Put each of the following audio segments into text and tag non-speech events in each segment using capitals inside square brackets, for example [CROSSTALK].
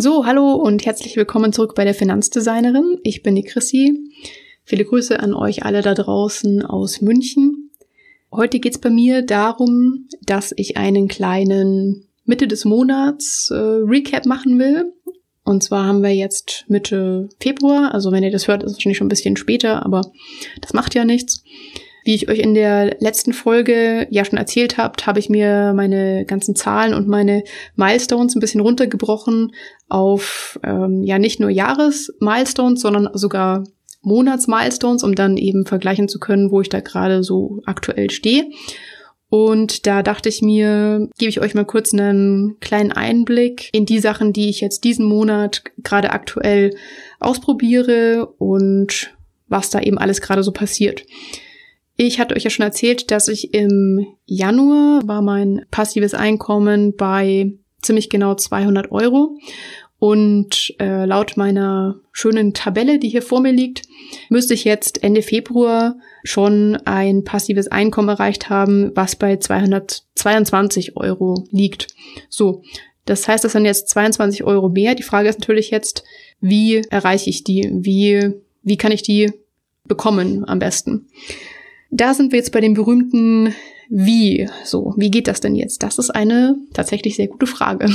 So, hallo und herzlich willkommen zurück bei der Finanzdesignerin. Ich bin die Chrissy. Viele Grüße an euch alle da draußen aus München. Heute geht's bei mir darum, dass ich einen kleinen Mitte des Monats äh, Recap machen will. Und zwar haben wir jetzt Mitte Februar, also wenn ihr das hört, ist es wahrscheinlich schon ein bisschen später, aber das macht ja nichts. Wie ich euch in der letzten Folge ja schon erzählt habt, habe ich mir meine ganzen Zahlen und meine Milestones ein bisschen runtergebrochen auf ähm, ja nicht nur Jahres-Milestones, sondern sogar Monats-Milestones, um dann eben vergleichen zu können, wo ich da gerade so aktuell stehe. Und da dachte ich mir, gebe ich euch mal kurz einen kleinen Einblick in die Sachen, die ich jetzt diesen Monat gerade aktuell ausprobiere und was da eben alles gerade so passiert. Ich hatte euch ja schon erzählt, dass ich im Januar war mein passives Einkommen bei ziemlich genau 200 Euro. Und äh, laut meiner schönen Tabelle, die hier vor mir liegt, müsste ich jetzt Ende Februar schon ein passives Einkommen erreicht haben, was bei 222 Euro liegt. So, das heißt, das sind jetzt 22 Euro mehr. Die Frage ist natürlich jetzt, wie erreiche ich die? Wie, wie kann ich die bekommen am besten? Da sind wir jetzt bei dem berühmten Wie. So, wie geht das denn jetzt? Das ist eine tatsächlich sehr gute Frage.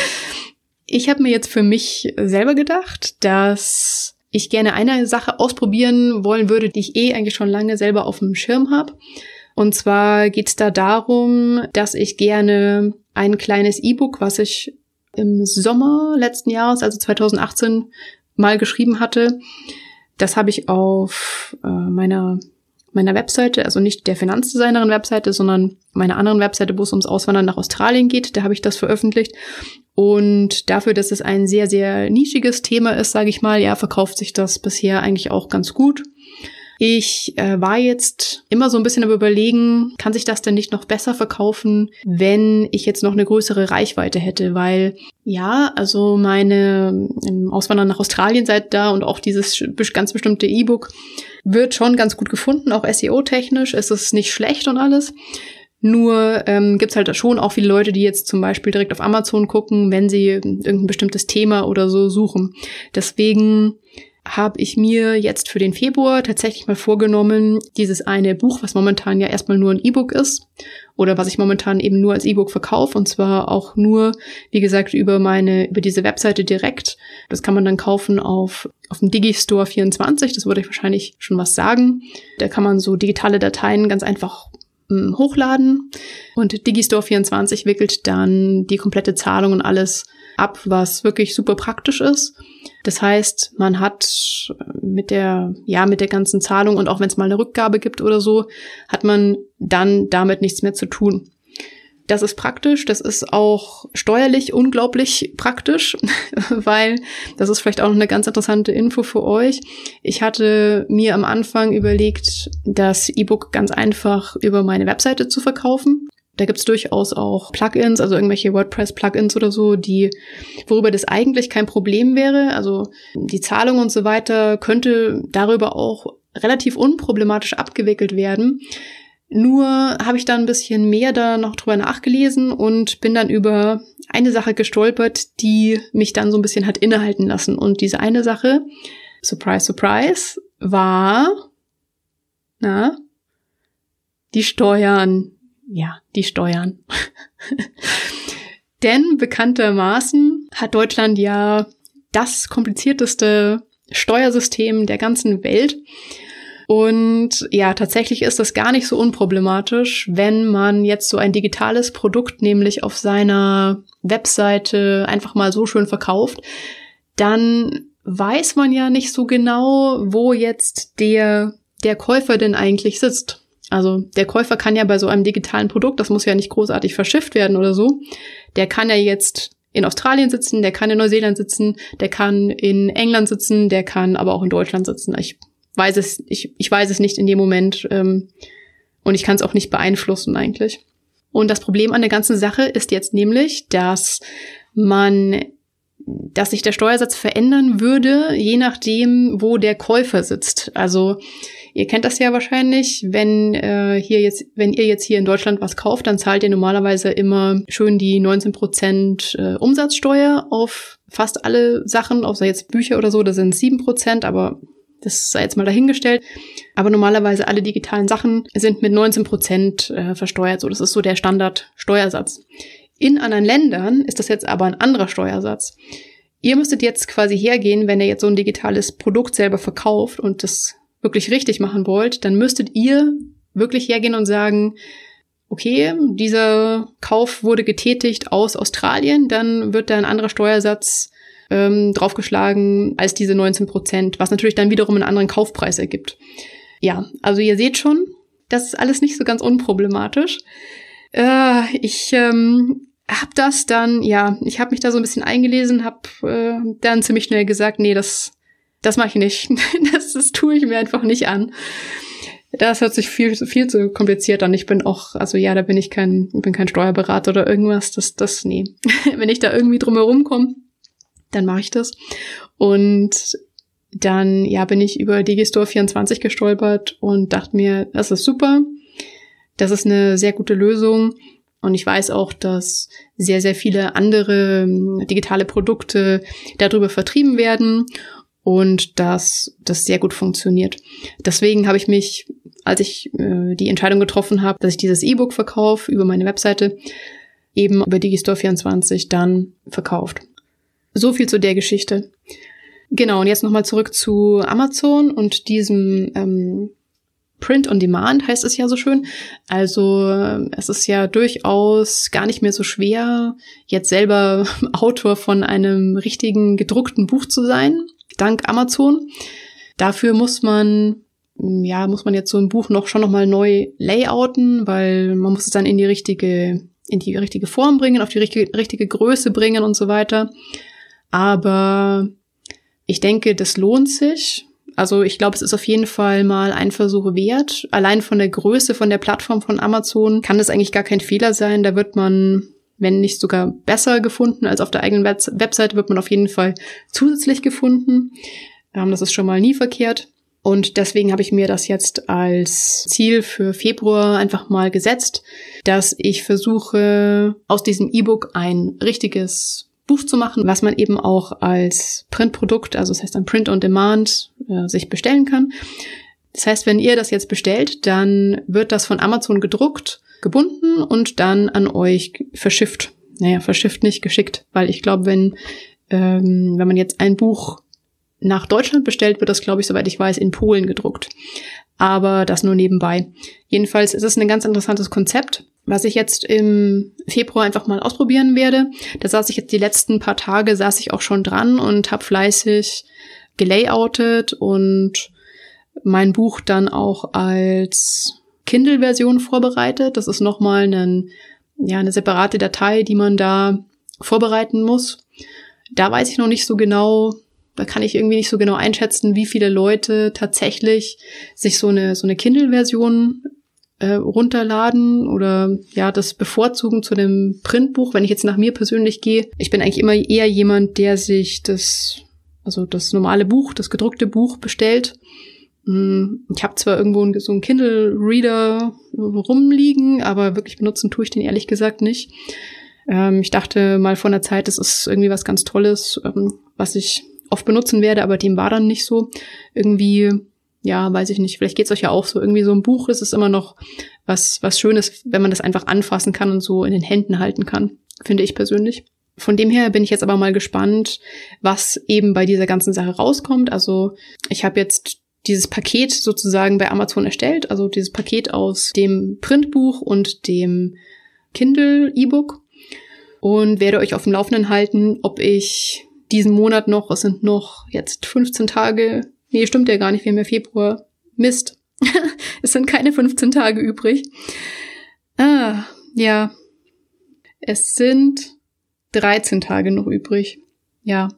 [LAUGHS] ich habe mir jetzt für mich selber gedacht, dass ich gerne eine Sache ausprobieren wollen würde, die ich eh eigentlich schon lange selber auf dem Schirm habe. Und zwar geht es da darum, dass ich gerne ein kleines E-Book, was ich im Sommer letzten Jahres, also 2018, mal geschrieben hatte, das habe ich auf äh, meiner meiner Webseite, also nicht der Finanzdesignerin Webseite, sondern meiner anderen Webseite, wo es ums Auswandern nach Australien geht, da habe ich das veröffentlicht. Und dafür, dass es ein sehr, sehr nischiges Thema ist, sage ich mal, ja, verkauft sich das bisher eigentlich auch ganz gut. Ich äh, war jetzt immer so ein bisschen am Überlegen, kann sich das denn nicht noch besser verkaufen, wenn ich jetzt noch eine größere Reichweite hätte, weil ja, also meine ähm, Auswandern nach Australien seit da und auch dieses ganz bestimmte E-Book wird schon ganz gut gefunden, auch SEO-technisch ist es nicht schlecht und alles. Nur ähm, gibt halt schon auch viele Leute, die jetzt zum Beispiel direkt auf Amazon gucken, wenn sie irgendein bestimmtes Thema oder so suchen. Deswegen habe ich mir jetzt für den Februar tatsächlich mal vorgenommen, dieses eine Buch, was momentan ja erstmal nur ein E-Book ist oder was ich momentan eben nur als E-Book verkaufe und zwar auch nur, wie gesagt, über meine, über diese Webseite direkt. Das kann man dann kaufen auf, auf dem Digistore 24, das würde ich wahrscheinlich schon was sagen. Da kann man so digitale Dateien ganz einfach hm, hochladen und Digistore 24 wickelt dann die komplette Zahlung und alles ab, was wirklich super praktisch ist. Das heißt, man hat mit der, ja, mit der ganzen Zahlung und auch wenn es mal eine Rückgabe gibt oder so, hat man dann damit nichts mehr zu tun. Das ist praktisch, das ist auch steuerlich unglaublich praktisch, [LAUGHS] weil das ist vielleicht auch noch eine ganz interessante Info für euch. Ich hatte mir am Anfang überlegt, das E-Book ganz einfach über meine Webseite zu verkaufen. Da gibt's durchaus auch Plugins, also irgendwelche WordPress-Plugins oder so, die, worüber das eigentlich kein Problem wäre. Also die Zahlung und so weiter könnte darüber auch relativ unproblematisch abgewickelt werden. Nur habe ich da ein bisschen mehr da noch drüber nachgelesen und bin dann über eine Sache gestolpert, die mich dann so ein bisschen hat innehalten lassen. Und diese eine Sache, surprise, surprise, war, na, die Steuern ja, die Steuern. [LAUGHS] Denn bekanntermaßen hat Deutschland ja das komplizierteste Steuersystem der ganzen Welt. Und ja, tatsächlich ist das gar nicht so unproblematisch, wenn man jetzt so ein digitales Produkt nämlich auf seiner Webseite einfach mal so schön verkauft, dann weiß man ja nicht so genau, wo jetzt der, der Käufer denn eigentlich sitzt. Also der Käufer kann ja bei so einem digitalen Produkt, das muss ja nicht großartig verschifft werden oder so, der kann ja jetzt in Australien sitzen, der kann in Neuseeland sitzen, der kann in England sitzen, der kann aber auch in Deutschland sitzen. Ich weiß es, ich, ich weiß es nicht in dem Moment ähm, und ich kann es auch nicht beeinflussen eigentlich. Und das Problem an der ganzen Sache ist jetzt nämlich, dass man dass sich der Steuersatz verändern würde, je nachdem, wo der Käufer sitzt. Also Ihr kennt das ja wahrscheinlich, wenn äh, hier jetzt, wenn ihr jetzt hier in Deutschland was kauft, dann zahlt ihr normalerweise immer schön die 19 Prozent äh, Umsatzsteuer auf fast alle Sachen, außer jetzt Bücher oder so, da sind sieben Prozent, aber das sei jetzt mal dahingestellt. Aber normalerweise alle digitalen Sachen sind mit 19 Prozent äh, versteuert. So, das ist so der Standardsteuersatz. In anderen Ländern ist das jetzt aber ein anderer Steuersatz. Ihr müsstet jetzt quasi hergehen, wenn ihr jetzt so ein digitales Produkt selber verkauft und das wirklich richtig machen wollt, dann müsstet ihr wirklich hergehen und sagen, okay, dieser Kauf wurde getätigt aus Australien, dann wird da ein anderer Steuersatz ähm, draufgeschlagen als diese 19 Prozent, was natürlich dann wiederum einen anderen Kaufpreis ergibt. Ja, also ihr seht schon, das ist alles nicht so ganz unproblematisch. Äh, ich ähm, habe das dann, ja, ich habe mich da so ein bisschen eingelesen, habe äh, dann ziemlich schnell gesagt, nee, das das mache ich nicht. [LAUGHS] Das, das tue ich mir einfach nicht an. Das hört sich viel, viel zu kompliziert an. Ich bin auch, also ja, da bin ich kein, bin kein Steuerberater oder irgendwas. Das, das, nee. [LAUGHS] Wenn ich da irgendwie drum herum komme, dann mache ich das. Und dann, ja, bin ich über Digistore 24 gestolpert und dachte mir, das ist super. Das ist eine sehr gute Lösung. Und ich weiß auch, dass sehr, sehr viele andere ähm, digitale Produkte darüber vertrieben werden und dass das sehr gut funktioniert. Deswegen habe ich mich, als ich äh, die Entscheidung getroffen habe, dass ich dieses E-Book verkaufe über meine Webseite, eben über Digistore24 dann verkauft. So viel zu der Geschichte. Genau, und jetzt nochmal zurück zu Amazon und diesem ähm, Print on Demand heißt es ja so schön. Also es ist ja durchaus gar nicht mehr so schwer, jetzt selber [LAUGHS] Autor von einem richtigen gedruckten Buch zu sein dank Amazon. Dafür muss man ja, muss man jetzt so ein Buch noch schon noch mal neu layouten, weil man muss es dann in die richtige in die richtige Form bringen, auf die richtige, richtige Größe bringen und so weiter. Aber ich denke, das lohnt sich. Also ich glaube, es ist auf jeden Fall mal ein Versuch wert. Allein von der Größe von der Plattform von Amazon kann das eigentlich gar kein Fehler sein. Da wird man wenn nicht sogar besser gefunden als auf der eigenen Web Webseite, wird man auf jeden Fall zusätzlich gefunden. Ähm, das ist schon mal nie verkehrt. Und deswegen habe ich mir das jetzt als Ziel für Februar einfach mal gesetzt, dass ich versuche, aus diesem E-Book ein richtiges Buch zu machen, was man eben auch als Printprodukt, also das heißt ein Print on Demand, äh, sich bestellen kann. Das heißt, wenn ihr das jetzt bestellt, dann wird das von Amazon gedruckt gebunden und dann an euch verschifft. Naja, verschifft nicht, geschickt, weil ich glaube, wenn, ähm, wenn man jetzt ein Buch nach Deutschland bestellt, wird das, glaube ich, soweit ich weiß, in Polen gedruckt. Aber das nur nebenbei. Jedenfalls ist es ein ganz interessantes Konzept, was ich jetzt im Februar einfach mal ausprobieren werde. Da saß ich jetzt die letzten paar Tage, saß ich auch schon dran und habe fleißig gelayoutet und mein Buch dann auch als Kindle-Version vorbereitet. Das ist nochmal einen, ja, eine separate Datei, die man da vorbereiten muss. Da weiß ich noch nicht so genau, da kann ich irgendwie nicht so genau einschätzen, wie viele Leute tatsächlich sich so eine, so eine Kindle-Version äh, runterladen oder ja, das bevorzugen zu dem Printbuch, wenn ich jetzt nach mir persönlich gehe. Ich bin eigentlich immer eher jemand, der sich das, also das normale Buch, das gedruckte Buch bestellt hm, ich habe zwar irgendwo so einen Kindle-Reader rumliegen, aber wirklich benutzen tue ich den ehrlich gesagt nicht. Ähm, ich dachte mal vor einer Zeit, das ist irgendwie was ganz Tolles, ähm, was ich oft benutzen werde, aber dem war dann nicht so. Irgendwie, ja, weiß ich nicht, vielleicht geht's euch ja auch so. Irgendwie so ein Buch ist es immer noch was, was Schönes, wenn man das einfach anfassen kann und so in den Händen halten kann, finde ich persönlich. Von dem her bin ich jetzt aber mal gespannt, was eben bei dieser ganzen Sache rauskommt. Also ich habe jetzt dieses Paket sozusagen bei Amazon erstellt, also dieses Paket aus dem Printbuch und dem Kindle E-Book und werde euch auf dem Laufenden halten, ob ich diesen Monat noch, es sind noch jetzt 15 Tage, nee, stimmt ja gar nicht, wir haben ja Februar, Mist, [LAUGHS] es sind keine 15 Tage übrig. Ah, ja, es sind 13 Tage noch übrig. Ja,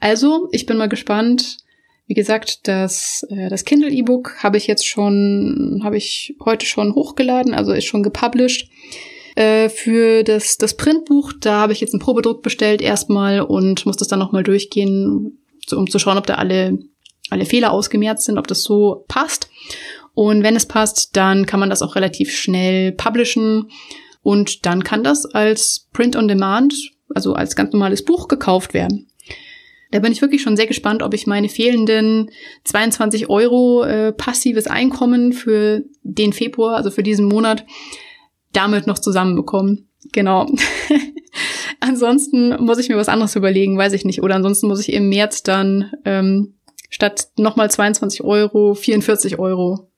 also ich bin mal gespannt, wie gesagt, das, äh, das Kindle E-Book habe ich jetzt schon, habe ich heute schon hochgeladen, also ist schon gepublished. Äh, für das, das Printbuch, da habe ich jetzt einen Probedruck bestellt erstmal und muss das dann nochmal durchgehen, um zu schauen, ob da alle, alle Fehler ausgemerzt sind, ob das so passt. Und wenn es passt, dann kann man das auch relativ schnell publishen und dann kann das als Print on Demand, also als ganz normales Buch gekauft werden. Da bin ich wirklich schon sehr gespannt, ob ich meine fehlenden 22 Euro äh, passives Einkommen für den Februar, also für diesen Monat, damit noch zusammenbekommen. Genau. [LAUGHS] ansonsten muss ich mir was anderes überlegen, weiß ich nicht. Oder ansonsten muss ich im März dann ähm, statt nochmal 22 Euro 44 Euro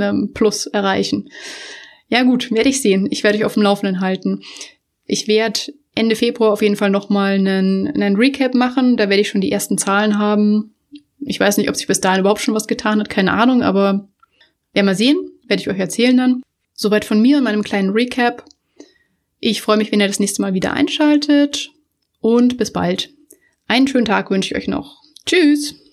ähm, plus erreichen. Ja gut, werde ich sehen. Ich werde euch auf dem Laufenden halten. Ich werde Ende Februar auf jeden Fall nochmal einen, einen Recap machen. Da werde ich schon die ersten Zahlen haben. Ich weiß nicht, ob sich bis dahin überhaupt schon was getan hat, keine Ahnung, aber werden wir sehen. Werde ich euch erzählen dann. Soweit von mir und meinem kleinen Recap. Ich freue mich, wenn ihr das nächste Mal wieder einschaltet. Und bis bald. Einen schönen Tag wünsche ich euch noch. Tschüss!